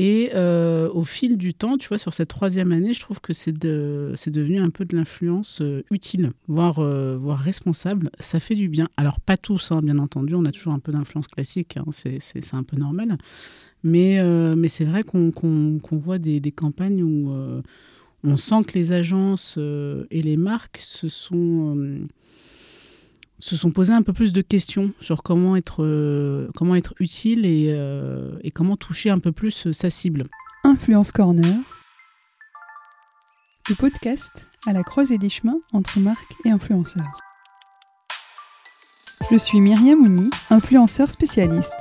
Et euh, au fil du temps, tu vois, sur cette troisième année, je trouve que c'est de, devenu un peu de l'influence euh, utile, voire, euh, voire responsable. Ça fait du bien. Alors, pas tous, hein, bien entendu, on a toujours un peu d'influence classique, hein, c'est un peu normal. Mais, mais c'est vrai qu'on voit des, des, campagnes où on sent que les agences et les marques se sont se sont posés un peu plus de questions sur comment être, euh, utile et, euh, et, comment toucher un peu plus euh, sa cible. Influence Corner, le podcast à la croisée des chemins entre marques et influenceurs. Je suis Myriam Mouni, influenceur spécialiste.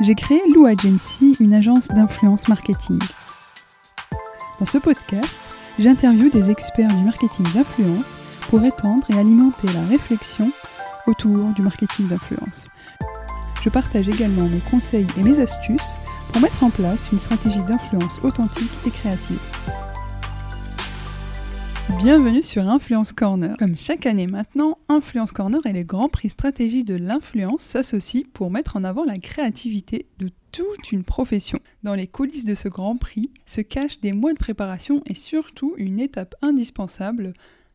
J'ai créé Lou Agency, une agence d'influence marketing. Dans ce podcast, j'interviewe des experts du marketing d'influence pour étendre et alimenter la réflexion autour du marketing d'influence. Je partage également mes conseils et mes astuces pour mettre en place une stratégie d'influence authentique et créative. Bienvenue sur Influence Corner. Comme chaque année maintenant, Influence Corner et les grands prix stratégie de l'influence s'associent pour mettre en avant la créativité de toute une profession. Dans les coulisses de ce grand prix se cachent des mois de préparation et surtout une étape indispensable,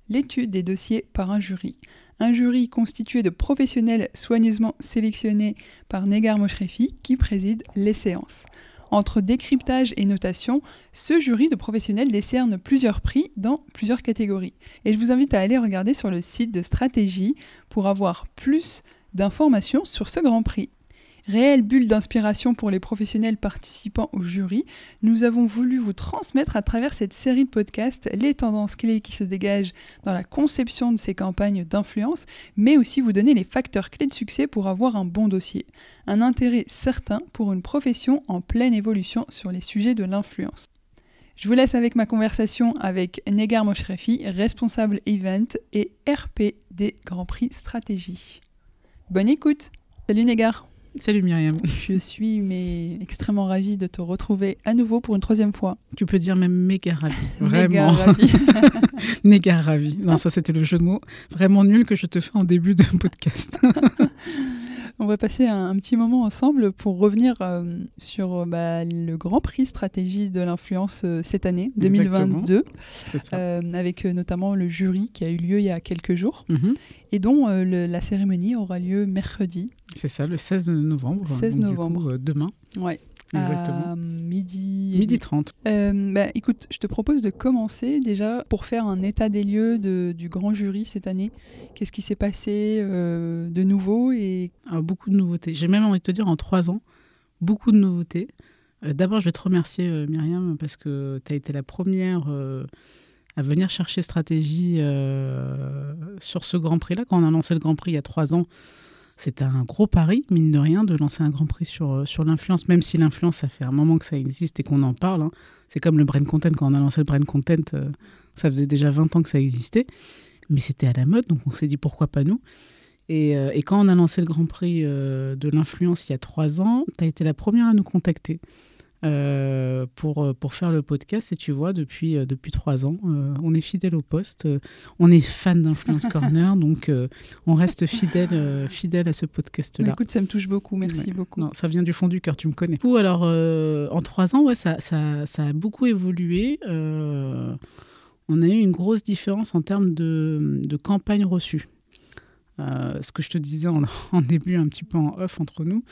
l'étude des dossiers par un jury. Un jury constitué de professionnels soigneusement sélectionnés par Negar Moshrefi qui préside les séances. Entre décryptage et notation, ce jury de professionnels décerne plusieurs prix dans plusieurs catégories. Et je vous invite à aller regarder sur le site de Stratégie pour avoir plus d'informations sur ce Grand Prix. Réelle bulle d'inspiration pour les professionnels participants au jury, nous avons voulu vous transmettre à travers cette série de podcasts les tendances clés qui se dégagent dans la conception de ces campagnes d'influence, mais aussi vous donner les facteurs clés de succès pour avoir un bon dossier. Un intérêt certain pour une profession en pleine évolution sur les sujets de l'influence. Je vous laisse avec ma conversation avec Negar Moshrefi, responsable event et RP des Grands Prix Stratégie. Bonne écoute Salut Negar Salut Myriam. Je suis mais extrêmement ravie de te retrouver à nouveau pour une troisième fois. Tu peux dire même méga ravie. Vraiment. Méga ravie. méga ravie. Non, ça c'était le jeu de mots vraiment nul que je te fais en début de podcast. On va passer un, petit moment ensemble pour revenir euh, sur euh, bah, le Grand Prix stratégie de l'influence euh, cette année, 2022, avec notamment le jury qui a eu lieu il y a quelques jours mhm. et dont la cérémonie aura lieu mercredi. C'est ça, le 16 novembre. 16 novembre. demain. Ouais. Exactement. midi. Midi 30. Euh, bah, écoute, je te propose de commencer déjà pour faire un état des lieux de, du grand jury cette année. Qu'est-ce qui s'est passé euh, de nouveau et... Ah, beaucoup de nouveautés. J'ai même envie de te dire en trois ans, beaucoup de nouveautés. Euh, d'abord, je vais te remercier, Myriam, parce que tu as été la première à venir chercher stratégie sur ce Grand Prix-là. Quand on a lancé le Grand Prix il y a trois ans, c'était un gros pari, mine de rien, de lancer un grand prix sur, euh, sur l'influence, même si l'influence, ça fait un moment que ça existe et qu'on en parle. Hein. C'est comme le brain content, quand on a lancé le brain content, euh, ça faisait déjà 20 ans que ça existait, mais c'était à la mode, donc on s'est dit pourquoi pas nous. Et, euh, quand on a lancé le Grand Prix de l'influence il y a trois ans, tu as été la première à nous contacter. Euh, pour, euh, pour faire le podcast. Et tu vois, depuis, euh, depuis trois ans, on est fidèle au poste. on est fan d'Influence Corner, donc on reste fidèle, fidèle à ce podcast-là. Écoute, ça me touche beaucoup. Merci beaucoup. Non, ça vient du fond du cœur, tu me connais. Du alors, en trois ans, ouais, ça, ça, ça a beaucoup évolué. on a eu une grosse différence en termes de, de campagne reçue. ce que je te disais en, en, début, un petit peu en off entre nous,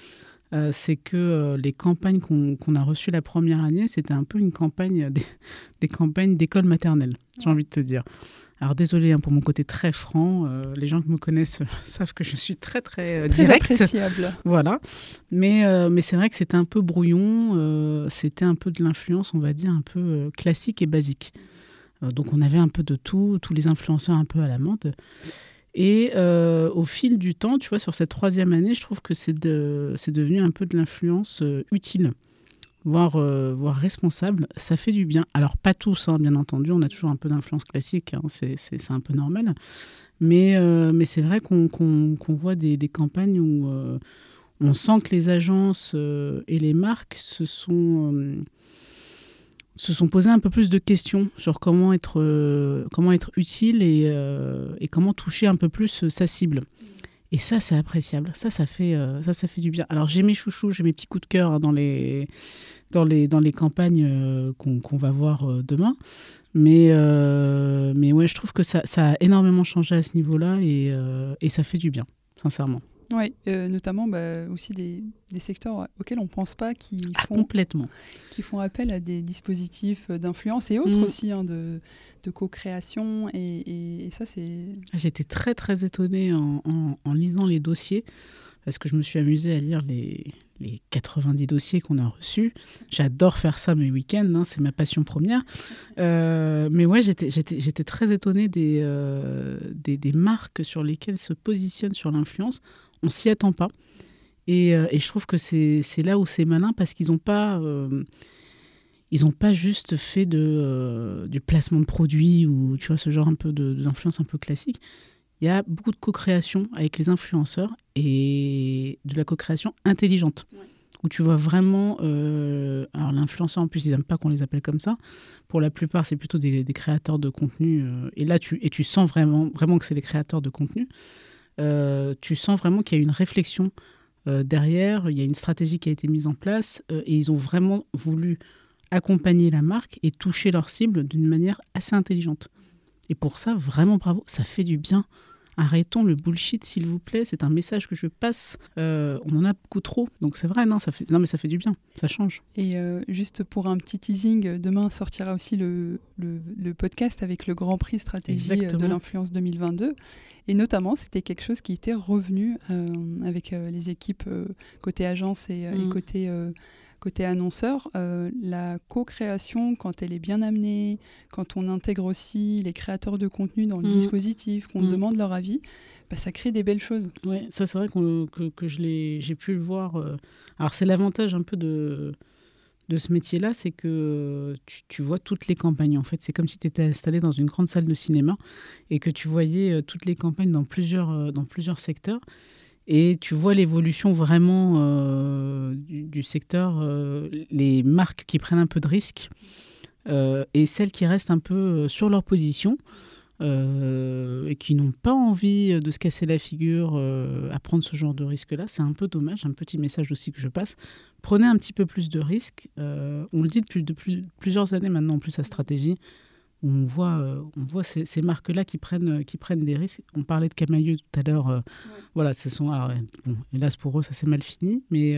euh, c'est que euh, les campagnes qu'on a reçues la première année, c'était un peu une campagne, des, campagnes d'école maternelle, j'ai envie de te dire. Alors désolé hein, pour mon côté très franc, euh, les gens qui me connaissent savent que je suis très très, très appréciable. Voilà, mais, mais c'est vrai que c'était un peu brouillon, c'était un peu de l'influence, on va dire, un peu classique et basique. donc on avait un peu de tout, tous les influenceurs un peu à la mode. Et euh, au fil du temps, tu vois, sur cette troisième année, je trouve que c'est de, devenu un peu de l'influence euh, utile, voire, euh, voire responsable. Ça fait du bien. Alors, pas tous, hein, bien entendu, on a toujours un peu d'influence classique, hein, c'est un peu normal. Mais, mais c'est vrai qu'on voit des, des, campagnes où on sent que les agences et les marques se sont se sont posés un peu plus de questions sur comment être, comment être utile et, et, comment toucher un peu plus sa cible. Et ça, c'est appréciable. Ça, ça fait, euh, ça, ça fait du bien. Alors, j'ai mes chouchous, j'ai mes petits coups de cœur hein, dans, les, dans, les, dans les campagnes euh, qu'on va voir euh, demain. Mais, mais ouais, je trouve que ça, ça, a énormément changé à ce niveau-là et, et ça fait du bien, sincèrement. Oui, notamment bah, aussi des, des, secteurs auxquels on ne pense pas qui ah, font, complètement. qui font appel à des dispositifs d'influence et autres mm. aussi, hein, de, de co-création. Et, ça, c'est. J'étais très, très étonnée en, en, lisant les dossiers, parce que je me suis amusée à lire les, les 90 dossiers qu'on a reçus. J'adore faire ça mes week-ends, hein, c'est ma passion première. Euh, mais ouais, j'étais très étonnée des, euh, des, des, marques sur lesquelles se positionne sur l'influence. On s'y attend pas. Et, euh, et, je trouve que c'est là où c'est malin parce qu'ils n'ont pas ils n'ont pas juste fait de, euh, du placement de produits ou tu vois ce genre un peu d'influence un peu classique. Il y a beaucoup de co-création avec les influenceurs et de la co-création intelligente. Où tu vois vraiment. Euh, alors, l'influenceur, en plus, ils n'aiment pas qu'on les appelle comme ça. Pour la plupart, c'est plutôt des, créateurs de contenu. Euh, et là, tu, et tu sens vraiment, vraiment que c'est des créateurs de contenu. Tu sens vraiment qu'il y a une réflexion derrière, il y a une stratégie qui a été mise en place et ils ont vraiment voulu accompagner la marque et toucher leur cible d'une manière assez intelligente. Et pour ça, vraiment bravo, ça fait du bien. Arrêtons le bullshit, s'il vous plaît. C'est un message que je passe. Euh, on en a beaucoup trop, donc c'est vrai. Non, ça fait. Non, mais ça fait du bien. Ça change. Et euh, juste pour un petit teasing, demain sortira aussi le, le, podcast avec le Grand Prix stratégie de l'influence 2022. Et notamment, c'était quelque chose qui était revenu euh, avec les équipes côté agence et, et mm. côté côté annonceur, euh, la co-création, quand elle est bien amenée, quand on intègre aussi les créateurs de contenu dans le mmh. dispositif, qu'on mmh. demande leur avis, bah, ça crée des belles choses. Oui, ça c'est vrai que, que j'ai pu le voir. Euh. Alors c'est l'avantage un peu de, de ce métier-là, c'est que tu, tu, vois toutes les campagnes. En fait, c'est comme si tu étais installé dans une grande salle de cinéma et que tu voyais euh, toutes les campagnes dans plusieurs, dans plusieurs secteurs. Et tu vois l'évolution vraiment euh, du, secteur, euh, les marques qui prennent un peu de risques euh, et celles qui restent un peu sur leur position et qui n'ont pas envie de se casser la figure à prendre ce genre de risque-là. C'est un peu dommage, un petit message aussi que je passe. Prenez un petit peu plus de risques. on le dit depuis, plusieurs années maintenant en plus à stratégie on voit, euh, on voit ces, marques-là qui prennent, euh, qui prennent des risques. On parlait de Camailleux tout à l'heure. Euh, voilà, ce sont, alors, hélas pour eux, ça s'est mal fini, mais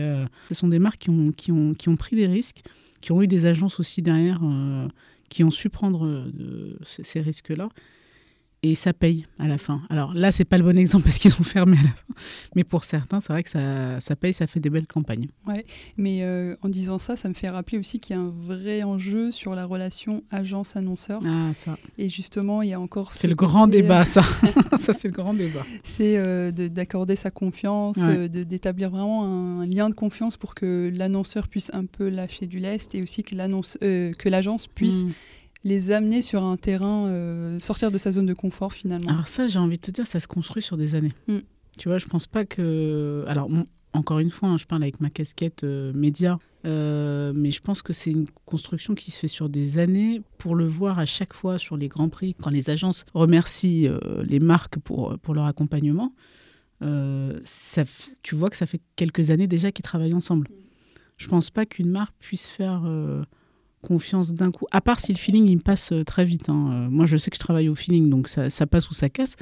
ce sont des marques qui ont, qui, ont, qui ont pris des risques, qui ont eu des agences aussi derrière, qui ont su prendre ces risques-là et ça paye à la fin. Alors là, c'est pas le bon exemple parce qu'ils ont fermé à la fin, mais pour certains, c'est vrai que ça, ça, paye, ça fait des belles campagnes. Ouais, mais euh, en disant ça, ça me fait rappeler aussi qu'il y a un vrai enjeu sur la relation agence-annonceur. Ah, ça. Et justement, il y a encore. C'est le grand débat, ça. ça, c'est le grand débat. C'est euh, d'accorder sa confiance, euh, d'établir vraiment un, lien de confiance pour que l'annonceur puisse un peu lâcher du lest et aussi que l'agence puisse. Mm les amener sur un terrain, euh, sortir de sa zone de confort finalement Alors ça, j'ai envie de te dire, ça se construit sur des années. Mm. Tu vois, je pense pas que... Alors, encore une fois, hein, je parle avec ma casquette euh, média, euh, mais je pense que c'est une construction qui se fait sur des années pour le voir à chaque fois sur les grands prix, quand les agences remercient les marques pour, pour leur accompagnement. Ça, tu vois que ça fait quelques années déjà qu'ils travaillent ensemble. Je pense pas qu'une marque puisse faire confiance d'un coup. À part si le feeling, il me passe euh, très vite. Hein. Euh, moi, je sais que je travaille au feeling, donc ça, ça, passe ou ça casse.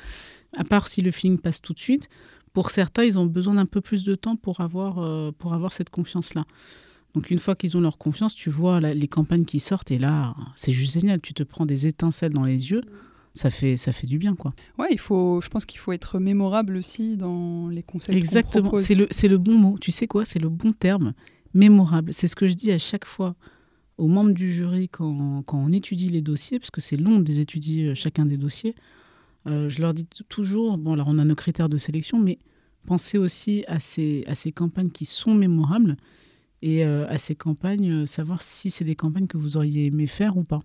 À part si le feeling passe tout de suite. Pour certains, ils ont besoin d'un peu plus de temps pour avoir, euh, pour avoir cette confiance-là. Donc une fois qu'ils ont leur confiance, tu vois les campagnes qui sortent et là, c'est juste génial. Tu te prends des étincelles dans les yeux. Ça fait, ça fait du bien, quoi. Ouais, il faut, je pense qu'il faut être mémorable aussi dans les concepts. Exactement, c'est le, c'est le bon mot. Tu sais quoi? C'est le bon terme. Mémorable. C'est ce que je dis à chaque fois aux membres du jury quand, quand on étudie les dossiers, parce que c'est long de les étudier euh, chacun des dossiers, euh, je leur dis toujours, bon alors on a nos critères de sélection, mais pensez aussi à ces, à ces campagnes qui sont mémorables et euh, à ces campagnes, savoir si c'est des campagnes que vous auriez aimé faire ou pas.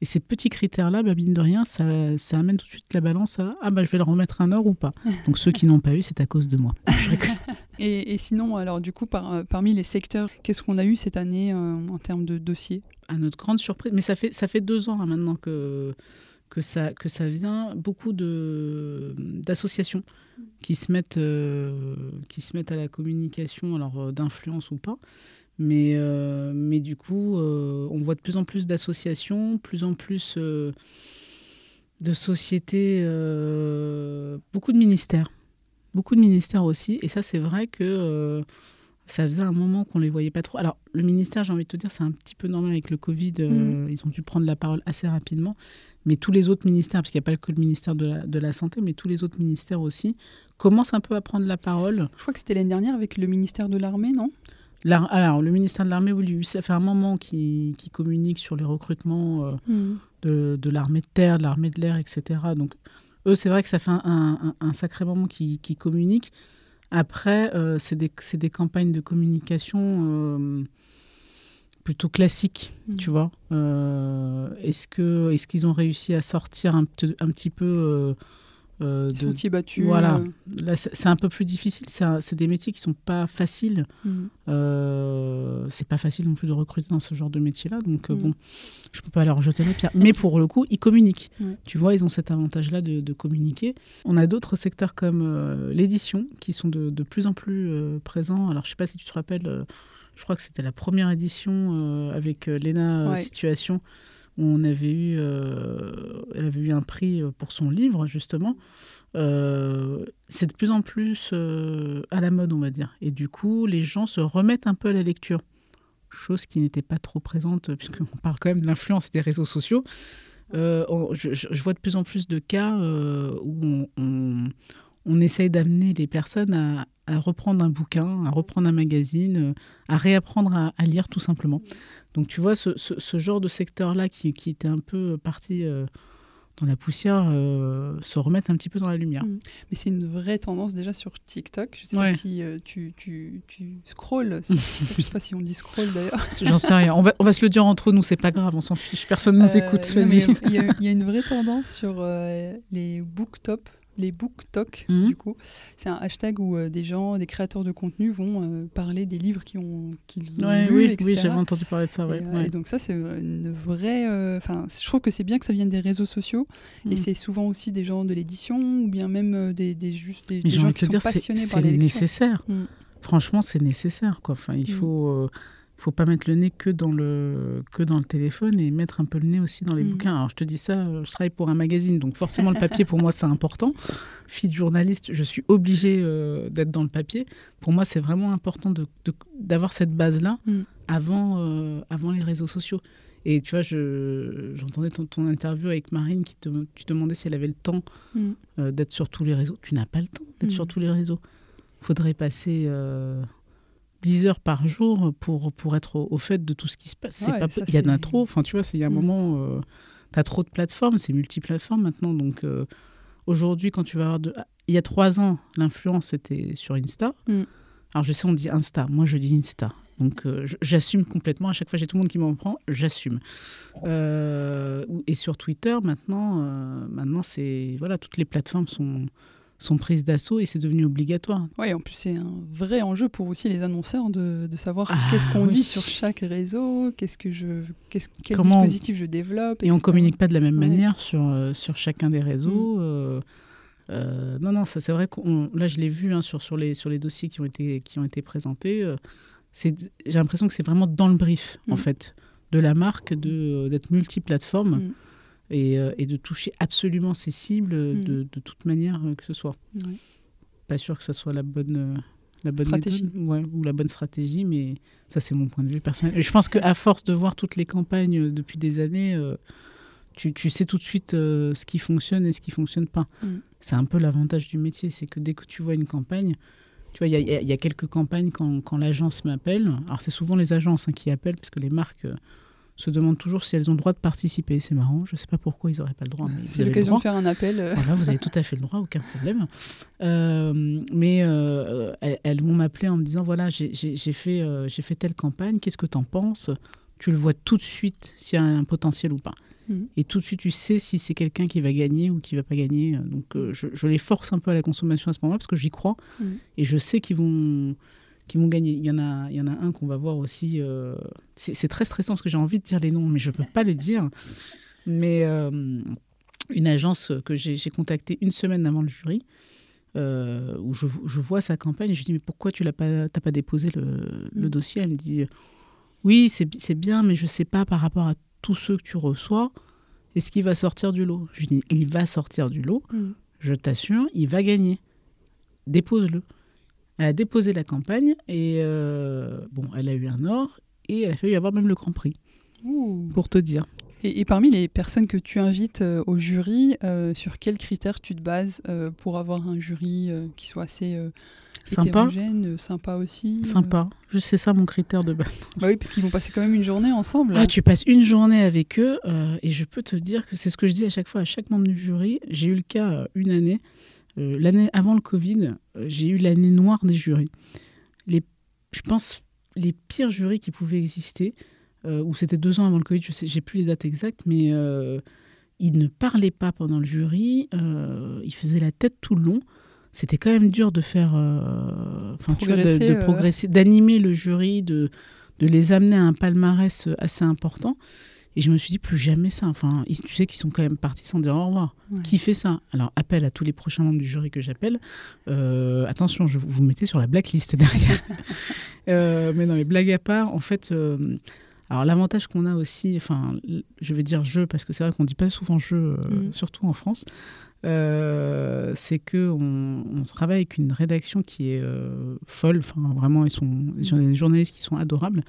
Et ces petits critères-là, bah, mine de rien, ça, ça, amène tout de suite la balance à ah bah je vais le remettre un or ou pas. Donc ceux qui n'ont pas eu, c'est à cause de moi. et, et, sinon, alors du coup, par, euh, parmi les secteurs, qu'est-ce qu'on a eu cette année euh, en termes de dossiers? À notre grande surprise, mais ça fait, ça fait deux ans hein, maintenant que, que ça, que ça vient beaucoup de, d'associations qui, se mettent, euh, qui se mettent à la communication, alors d'influence ou pas. Mais, euh, mais du coup, on voit de plus en plus d'associations, plus en plus de sociétés, beaucoup de ministères. Beaucoup de ministères aussi. Et ça, c'est vrai que ça faisait un moment qu'on les voyait pas trop. Alors, le ministère, j'ai envie de te dire, c'est un petit peu normal avec le Covid. Mm. Ils ont dû prendre la parole assez rapidement. Mais tous les autres ministères, parce qu'il n'y a pas que le ministère de la, de la Santé, mais tous les autres ministères aussi, commencent un peu à prendre la parole. Je crois que c'était l'année dernière avec le ministère de l'Armée, non? Alors, le ministère de l'Armée, oui, ça fait un moment qu'il communique sur les recrutements euh, mm. de, de l'armée de terre, de l'armée de l'air, etc. Donc, eux, c'est vrai que ça fait un, un, sacré moment qu'ils communiquent. Après, euh, c'est des, des, campagnes de communication euh, plutôt classiques, mm. tu vois. Est-ce qu'ils est qu'ils ont réussi à sortir un, un petit peu euh, de, sentiers battus. Voilà, là c'est un peu plus difficile. C'est des métiers qui sont pas faciles. Mm. Euh, c'est pas facile non plus de recruter dans ce genre de métier-là. Donc euh, mm. bon, je peux pas leur jeter la pierre. Mais pour le coup, ils communiquent. Tu vois, ils ont cet avantage-là de, communiquer. On a d'autres secteurs comme euh, l'édition qui sont de, de, plus en plus présents. Alors je sais pas si tu te rappelles. je crois que c'était la première édition avec Lena Situation on avait eu, euh, elle avait eu un prix euh, pour son livre, justement. Euh, c'est de plus en plus à la mode, on va dire. Et du coup, les gens se remettent un peu à la lecture. Chose qui n'était pas trop présente, puisqu'on parle quand même de l'influence des réseaux sociaux. je, vois de plus en plus de cas où on, essaye d'amener les personnes à, reprendre un bouquin, à reprendre un magazine, à réapprendre à lire tout simplement. Donc tu vois, ce, genre de secteur-là qui, était un peu parti euh, dans la poussière euh, se remettre un petit peu dans la lumière. Mm. Mais c'est une vraie tendance déjà sur TikTok. Je sais pas si euh, tu, tu, tu scrolls sur TikTok. Je sais pas si on dit scroll d'ailleurs. J'en sais rien. On va, on va se le dire entre nous, c'est pas grave, on s'en fiche. Personne nous écoute. Il y, y, a une vraie tendance sur les booktop les BookTok, mhm. du coup. C'est un hashtag où euh, des gens, des créateurs de contenu vont euh, parler des livres qu'ils ont, qu'ils ont lus, oui, etc. Oui, j'avais entendu parler de ça, ouais. Euh, et, donc ça, c'est une vraie... Enfin, je trouve que c'est bien que ça vienne des réseaux sociaux, et mhm. c'est souvent aussi des gens de l'édition, ou bien même des, des, juste des, gens qui sont dire, passionnés par les C'est nécessaire. Mm. Franchement, c'est nécessaire, quoi. Enfin, il mm. Faut faut pas mettre le nez que dans le, que dans le téléphone et mettre un peu le nez aussi dans les mm. bouquins. Alors je te dis ça, euh, je travaille pour un magazine, donc forcément le papier pour moi c'est important. Fille de journaliste, je suis obligée euh, d'être dans le papier. Pour moi c'est vraiment important d'avoir de, cette base-là mm. avant, euh, avant les réseaux sociaux. Et tu vois, j'entendais ton, ton, interview avec Marine qui te, tu demandais si elle avait le temps mm. d'être sur tous les réseaux. Tu n'as pas le temps d'être sur tous les réseaux. Il faudrait passer 10 heures par jour pour, pour être au, fait de tout ce qui se passe. pas, il y en a trop. Enfin, tu vois, il y a un mm. moment, euh, tu as trop de plateformes, c'est multiplateformes maintenant. Donc, euh, aujourd'hui, quand tu vas avoir. De... Il y a trois ans, l'influence était sur Insta. Mm. Alors, je sais, on dit Insta. Moi, je dis Insta. Donc, euh, j'assume complètement. À chaque fois, j'ai tout le monde qui m'en prend, j'assume. et sur Twitter, maintenant, maintenant c'est. Voilà, toutes les plateformes sont sont prises d'assaut et c'est devenu obligatoire. Oui, en plus c'est un vrai enjeu pour aussi les annonceurs de, de savoir ah qu'est-ce qu'on dit sur chaque réseau, qu'est-ce que je, qu'est-ce, quel dispositif je développe. Et on communique pas de la même manière sur, euh, sur chacun des réseaux. Mm. Euh, euh, non, non, ça c'est vrai que là je l'ai vu hein, sur, sur, les, sur les dossiers qui ont été, qui ont été présentés. c'est, j'ai l'impression que c'est vraiment dans le brief en mm. fait de la marque de, d'être multiplateforme. Mm. Euh, et, de toucher absolument ces cibles mm. de, de, toute manière euh, que ce soit. Pas sûr que ce soit la bonne, euh, la bonne stratégie. ou la bonne stratégie, mais ça c'est mon point de vue personnel. Et je pense qu'à force de voir toutes les campagnes depuis des années, tu, tu, sais tout de suite ce qui fonctionne et ce qui fonctionne pas. Mm. C'est un peu l'avantage du métier, c'est que dès que tu vois une campagne, tu vois, il y, y, a quelques campagnes quand, quand l'agence m'appelle. Alors c'est souvent les agences hein, qui appellent parce que les marques se demandent toujours si elles ont le droit de participer. C'est marrant, je ne sais pas pourquoi ils n'auraient pas le droit. C'est l'occasion de faire un appel. Euh. Voilà, vous avez tout à fait le droit, aucun problème. Euh, mais euh, elles, vont m'appeler en me disant, voilà, j'ai fait, j'ai fait telle campagne, qu'est-ce que tu en penses? Tu le vois tout de suite s'il y a un potentiel ou pas. Mm. Et tout de suite, tu sais si c'est quelqu'un qui va gagner ou qui va pas gagner. Donc, je, les force un peu à la consommation à ce moment-là parce que j'y crois. Mm. Et je sais qu'ils vont qui vont gagner. Il y en a, il y en a un qu'on va voir aussi. Euh, c'est très stressant parce que j'ai envie de dire les noms, mais je ne peux pas les dire. Mais, euh, une agence que j'ai contactée une semaine avant le jury, où je, je, vois sa campagne. Je lui dis, mais pourquoi tu n'as pas, pas déposé le, le, mm. dossier? Elle me dit, oui, c'est bien, mais je ne sais pas par rapport à tous ceux que tu reçois, est-ce qu'il va sortir du lot? Je lui dis, il va sortir du lot, mm. je t'assure, il va gagner. Dépose-le. Elle a déposé la campagne et bon, elle a eu un or et elle a failli avoir même le Grand Prix. Pour te dire. Et, parmi les personnes que tu invites euh, au jury, euh, sur quels critères tu te bases euh, pour avoir un jury qui soit assez sympa. sympa aussi Sympa. C'est ça mon critère de base. Bah oui, parce qu'ils vont passer quand même une journée ensemble. Ah, tu passes une journée avec eux et je peux te dire que c'est ce que je dis à chaque fois à chaque membre du jury. J'ai eu le cas une année. L'année avant le Covid, j'ai eu l'année noire des jurys. Les, je pense les pires jurys qui pouvaient exister. Euh, où c'était deux ans avant le Covid, je sais, j'ai plus les dates exactes, mais euh, il ne parlait pas pendant le jury, euh, il faisait la tête tout le long. C'était quand même dur de faire, enfin, de, progresser, d'animer le jury, de, de les amener à un palmarès assez important. Et je me suis dit, plus jamais ça. Enfin, tu sais qu'ils sont quand même partis sans dire au revoir. Qui fait ça? Alors, appel à tous les prochains membres du jury que j'appelle. attention, je vous, mettez sur la blacklist derrière. mais non, mais blague à part, en fait, alors l'avantage qu'on a aussi, enfin je vais dire jeu parce que c'est vrai qu'on dit pas souvent jeu, euh, mm. surtout en France, euh, c'est que on, travaille avec une rédaction qui est euh, folle. Enfin vraiment ils sont des journalistes qui sont adorables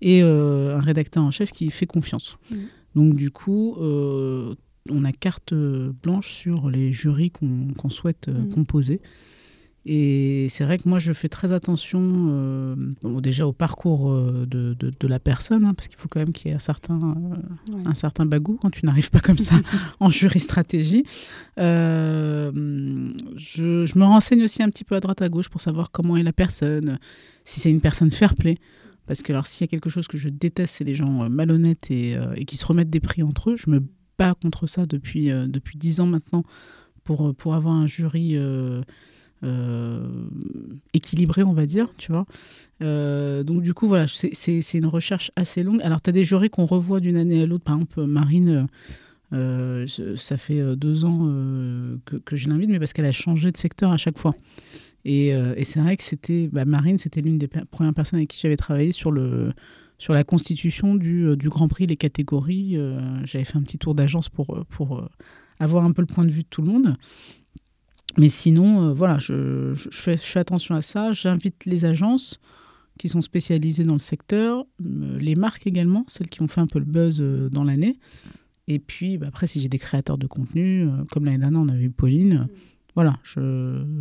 et un rédacteur en chef qui fait confiance. Mm. Donc du coup on a carte blanche sur les jurys qu'on souhaite mm. composer. Et c'est vrai que moi, je fais très attention euh, déjà au parcours euh, de, de, la personne, hein, parce qu'il faut quand même qu'il y ait un certain, euh, un certain bagou quand tu n'arrives pas comme ça en jury stratégie. je, je, me renseigne aussi un petit peu à droite à gauche pour savoir comment est la personne, si c'est une personne fair-play. Parce que alors s'il y a quelque chose que je déteste, c'est les gens malhonnêtes et, et, qui se remettent des prix entre eux. Je me bats contre ça depuis depuis dix ans maintenant pour, pour avoir un jury équilibré, on va dire, tu vois. Euh, donc du coup, voilà, c'est une recherche assez longue. Alors, tu as des jurys qu'on revoit d'une année à l'autre. Par exemple, Marine, euh, ça fait deux ans que, que, je l'invite, mais parce qu'elle a changé de secteur à chaque fois. Et, c'est vrai que c'était bah, Marine, c'était l'une des premières personnes avec qui j'avais travaillé sur la constitution du, Grand Prix, les catégories. j'avais fait un petit tour d'agence pour avoir un peu le point de vue de tout le monde. Mais sinon, euh, voilà, je, fais, attention à ça. J'invite les agences qui sont spécialisées dans le secteur, euh, les marques également, celles qui ont fait un peu le buzz euh, dans l'année. Et puis, bah, après, si j'ai des créateurs de contenu, comme l'année dernière, on avait eu Pauline, voilà,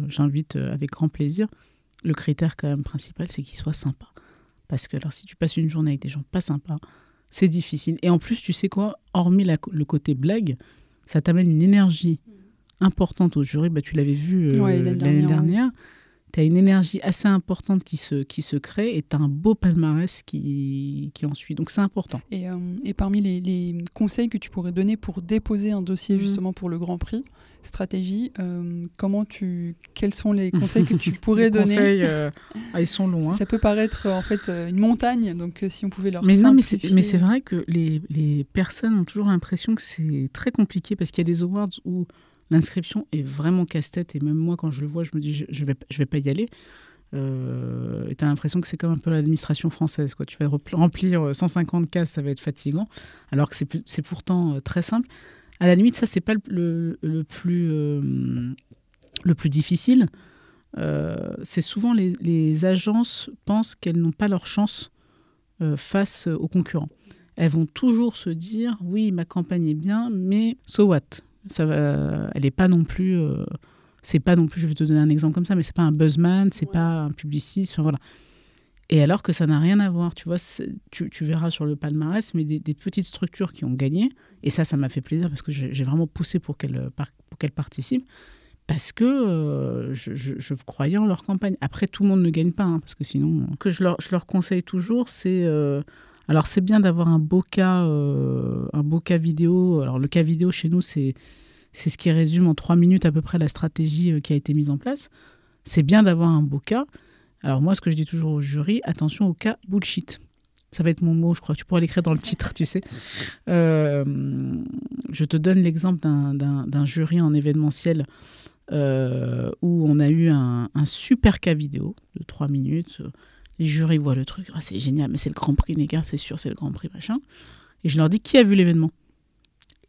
j'invite avec grand plaisir. Le critère quand même principal, c'est qu'il soit sympa. Parce que alors, si tu passes une journée avec des gens pas sympas, c'est difficile. Et en plus, tu sais quoi, hormis le côté blague, ça t'amène une énergie importante au jury. Bah, tu l'avais vu euh, l'année dernière. Tu as une énergie assez importante qui se, qui se crée et tu as un beau palmarès qui, qui en suit. Donc c'est important. Et, euh, et parmi les, les, conseils que tu pourrais donner pour déposer un dossier mmh. justement pour le Grand Prix, stratégie, euh, comment tu, quels sont les conseils que tu pourrais donner? conseils, ah, Ils sont longs. Hein. Ça peut paraître en fait une montagne, donc si on pouvait leur Mais non, mais c'est vrai que les, les personnes ont toujours l'impression que c'est très compliqué parce qu'il y a des awards où L'inscription est vraiment casse-tête et même moi, quand je le vois, je me dis, je, je vais, je vais pas y aller. Euh, tu as l'impression que c'est comme un peu l'administration française. Quoi. Tu vas remplir 150 cases, ça va être fatigant, alors que c'est pourtant euh, très simple. À la limite, ça, c'est pas le, le, plus, euh, le plus difficile. Euh, c'est souvent les, les, agences pensent qu'elles n'ont pas leur chance face aux concurrents. Elles vont toujours se dire oui, ma campagne est bien, mais so what? Ça va, elle n'est pas non plus. Euh, c'est pas non plus, je vais te donner un exemple comme ça, mais c'est pas un buzzman, c'est pas un publiciste, enfin voilà. Et alors que ça n'a rien à voir, tu vois, tu, tu, verras sur le palmarès, mais des, petites structures qui ont gagné, et ça, ça m'a fait plaisir parce que j'ai vraiment poussé pour qu'elles qu'elle participent, parce que euh, je, je, croyais en leur campagne. Après, tout le monde ne gagne pas, hein, parce que sinon, que je leur, je leur conseille toujours, c'est euh, alors c'est bien d'avoir un beau cas, euh, un beau cas vidéo. Alors le cas vidéo chez nous, c'est c'est ce qui résume en trois minutes à peu près la stratégie euh, qui a été mise en place. C'est bien d'avoir un beau cas. Alors moi, ce que je dis toujours au jury, attention au cas bullshit. Ça va être mon mot, je crois. Tu pourras l'écrire dans le titre, tu sais. Euh, je te donne l'exemple d'un jury en événementiel où on a eu un, super cas vidéo de trois minutes. Les jurys voient le truc. Ah, c'est génial, mais c'est le Grand Prix, les gars, c'est sûr, c'est le Grand Prix, machin. Et je leur dis qui a vu l'événement?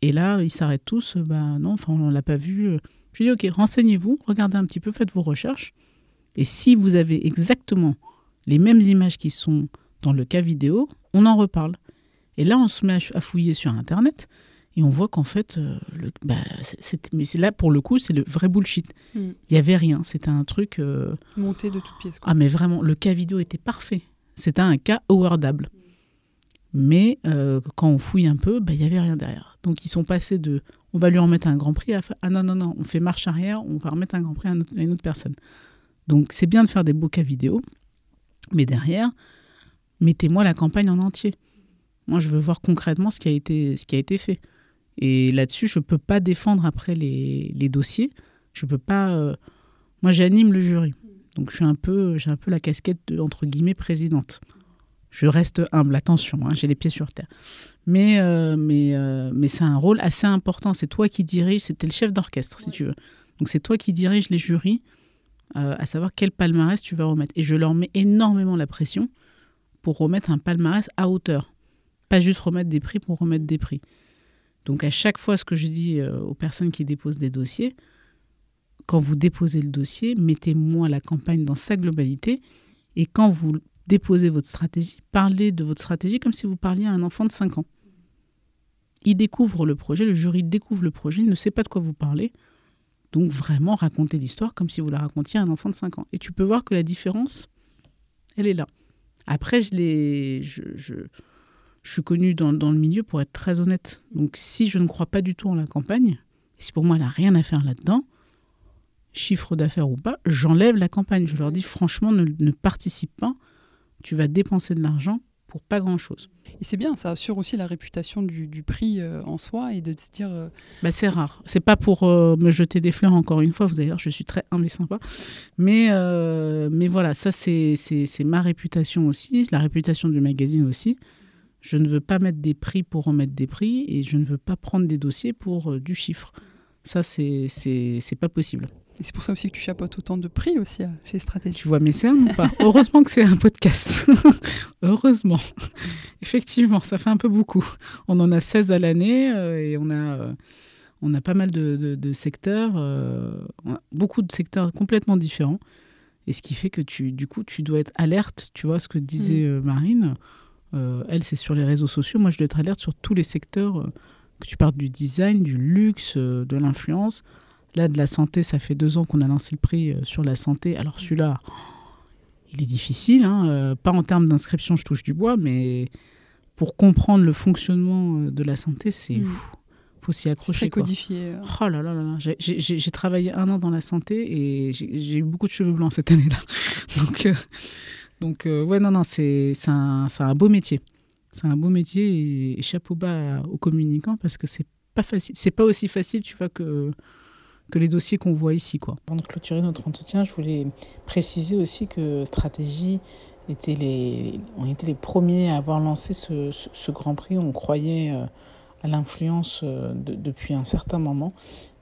Et là, ils s'arrêtent tous. Bah non, enfin, on l'a pas vu. Je dis ok, renseignez-vous, regardez un petit peu, faites vos recherches. Et si vous avez exactement les mêmes images qui sont dans le cas vidéo, on en reparle. Et là, on se met à fouiller sur Internet et on voit qu'en fait, euh, le, bah, mais c'est là pour le coup, c'est le vrai bullshit. Hmm. Il y n'y avait rien. C'était un truc. Euh, Monté de toutes pièces. Ah, mais vraiment, le cas vidéo était parfait. C'était un cas awardable. Mais euh, quand on fouille un peu, bah, il y n'y avait rien derrière. Donc ils sont passés de on va lui remettre un grand prix à ah non, non, non, on fait marche arrière, on va remettre un grand prix à, une autre personne. Donc c'est bien de faire des beaux cas vidéo, mais derrière, mettez-moi la campagne en entier. Moi, je veux voir concrètement ce qui a été, ce qui a été fait. Et là-dessus, je ne peux pas défendre après les, les dossiers. Je peux pas. Euh, moi, j'anime le jury. Donc, je suis un peu, j'ai un peu la casquette de, entre guillemets, présidente. Je reste humble, attention, hein, j'ai les pieds sur terre. Mais, euh, mais, euh, mais c'est un rôle assez important. C'est toi qui diriges, c'était le chef d'orchestre, si tu veux. Donc, c'est toi qui diriges les jurys, à savoir quel palmarès tu vas remettre. Et je leur mets énormément la pression pour remettre un palmarès à hauteur. Pas juste remettre des prix pour remettre des prix. Donc à chaque fois, ce que je dis euh, aux personnes qui déposent des dossiers, quand vous déposez le dossier, mettez-moi la campagne dans sa globalité. Et quand vous déposez votre stratégie, parlez de votre stratégie comme si vous parliez à un enfant de 5 ans. Il découvre le projet, le jury découvre le projet, il ne sait pas de quoi vous parlez. Donc vraiment racontez l'histoire comme si vous la racontiez à un enfant de 5 ans. Et tu peux voir que la différence, elle est là. Après, je, l'ai, je, suis connue dans, le milieu pour être très honnête. Donc, si je ne crois pas du tout en la campagne, si pour moi elle n'a rien à faire là-dedans, chiffre d'affaires ou pas, j'enlève la campagne. Je leur dis franchement, ne, participe pas. Tu vas dépenser de l'argent pour pas grand-chose. Et c'est bien, ça assure aussi la réputation du, prix euh, en soi et de se dire. Euh, bah, c'est rare. C'est pas pour euh, me jeter des fleurs encore une fois. Vous allez je suis très humble et sympa. Mais, mais voilà, ça c'est ma réputation aussi, la réputation du magazine aussi. Je ne veux pas mettre des prix pour remettre des prix et je ne veux pas prendre des dossiers pour du chiffre. Ça, c'est pas possible. Et c'est pour ça aussi que tu chapeautes autant de prix aussi euh, chez Stratégie. Tu vois mes cernes ou pas? Heureusement que c'est un podcast. Heureusement. Effectivement, ça fait un peu beaucoup. On en a 16 à l'année euh, et on a, euh, on a pas mal de, secteurs, beaucoup de secteurs complètement différents. Et ce qui fait que tu, du coup, tu dois être alerte. Tu vois ce que disait mm. Marine. Elle, c'est sur les réseaux sociaux. Moi, je dois être alerte sur tous les secteurs. que tu parles du design, du luxe, de l'influence Là, de la santé, ça fait deux ans qu'on a lancé le prix euh, sur la santé. Alors celui-là, il est difficile, hein, euh, pas en termes d'inscription, je touche du bois, mais pour comprendre le fonctionnement euh, de la santé, c'est... Mm. faut s'y accrocher. Très codifié. Oh là là là là. J'ai travaillé un an dans la santé et j'ai eu beaucoup de cheveux blancs cette année-là. donc, donc ouais, non, non, c'est un, un beau métier. C'est un beau métier et, chapeau bas aux communicants parce que c'est pas facile. C'est pas aussi facile, tu vois, que que les dossiers qu'on voit ici. Quoi. Avant de clôturer notre entretien, je voulais préciser aussi que Stratégie était les, on était les premiers à avoir lancé ce, ce, Grand Prix. On croyait euh, à l'influence euh, depuis un certain moment,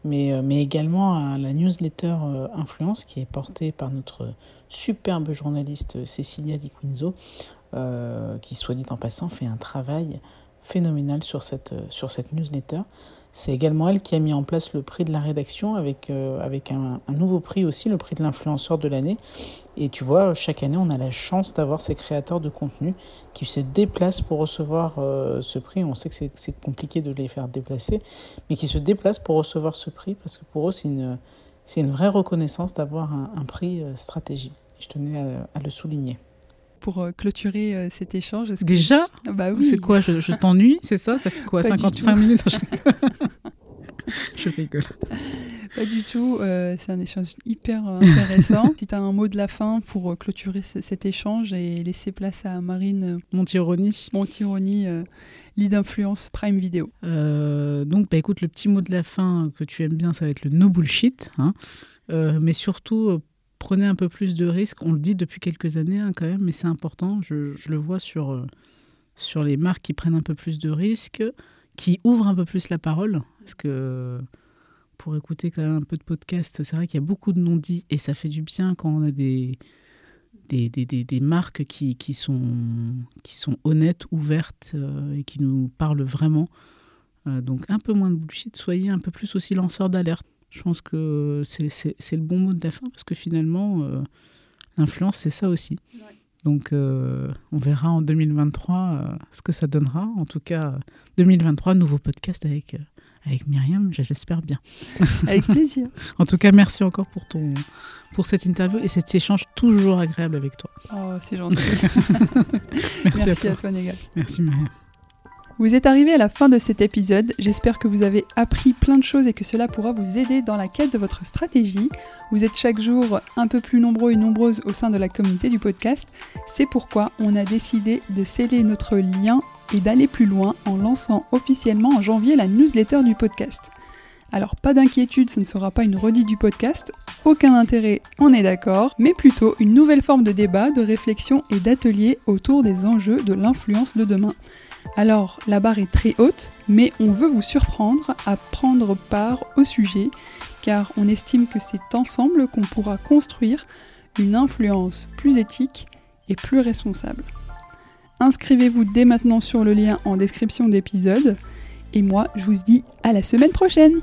mais, euh, mais également à la newsletter Influence qui est portée par notre superbe journaliste Cecilia Di Quinzo, qui, soit dit en passant, fait un travail phénoménal sur cette, sur cette newsletter. C'est également elle qui a mis en place le prix de la rédaction avec, euh, avec un, nouveau prix aussi, le prix de l'influenceur de l'année. Et tu vois, chaque année, on a la chance d'avoir ces créateurs de contenu qui se déplacent pour recevoir euh, ce prix. On sait que c'est compliqué de les faire déplacer, mais qui se déplacent pour recevoir ce prix parce que pour eux, c'est une, une vraie reconnaissance d'avoir un, prix euh, stratégie. Je tenais à le souligner pour euh, clôturer cet échange. Déjà? Bah oui. C'est quoi? Je, t'ennuie? C'est ça? Ça fait quoi? 55 minutes Je rigole. Pas du tout. Euh, c'est un échange hyper intéressant. si tu as un mot de la fin pour clôturer cet échange et laisser place à Marine Montironi. Montironi, lead influence Prime Video. donc, bah, écoute, le petit mot de la fin que tu aimes bien, ça va être le no bullshit. Hein. mais surtout, prenez un peu plus de risques. On le dit depuis quelques années hein, quand même, mais c'est important. Je, le vois sur, euh, sur les marques qui prennent un peu plus de risques, qui ouvrent un peu plus la parole. Parce que pour écouter quand même un peu de podcast, c'est vrai qu'il y a beaucoup de non-dits et ça fait du bien quand on a des, des, des, des, marques qui, qui, sont, qui sont honnêtes, ouvertes euh, et qui nous parlent vraiment. Euh, donc un peu moins de bullshit, soyez un peu plus aussi lanceur d'alerte. Je pense que c'est le bon mot de la fin parce que finalement, euh, l'influence, c'est ça aussi. Donc on verra en 2023 ce que ça donnera. En tout cas, 2023, nouveau podcast avec avec Myriam, j'espère bien. Avec plaisir. en tout cas, merci encore pour, ton, pour cette interview et cet échange toujours agréable avec toi. Oh, c'est gentil. merci, merci, à toi. à Merci Myriam. Vous êtes arrivé à la fin de cet épisode, j'espère que vous avez appris plein de choses et que cela pourra vous aider dans la quête de votre stratégie. Vous êtes chaque jour un peu plus nombreux et nombreuses au sein de la communauté du podcast, c'est pourquoi on a décidé de sceller notre lien et d'aller plus loin en lançant officiellement en janvier la newsletter du podcast. Alors pas d'inquiétude, ce ne sera pas une redite du podcast, aucun intérêt, on est d'accord, mais plutôt une nouvelle forme de débat, de réflexion et d'atelier autour des enjeux de l'influence de demain. Alors la barre est très haute, mais on veut vous surprendre à prendre part au sujet, car on estime que c'est ensemble qu'on pourra construire une influence plus éthique et plus responsable. Inscrivez-vous dès maintenant sur le lien en description d'épisode. Et moi, je vous dis à la semaine prochaine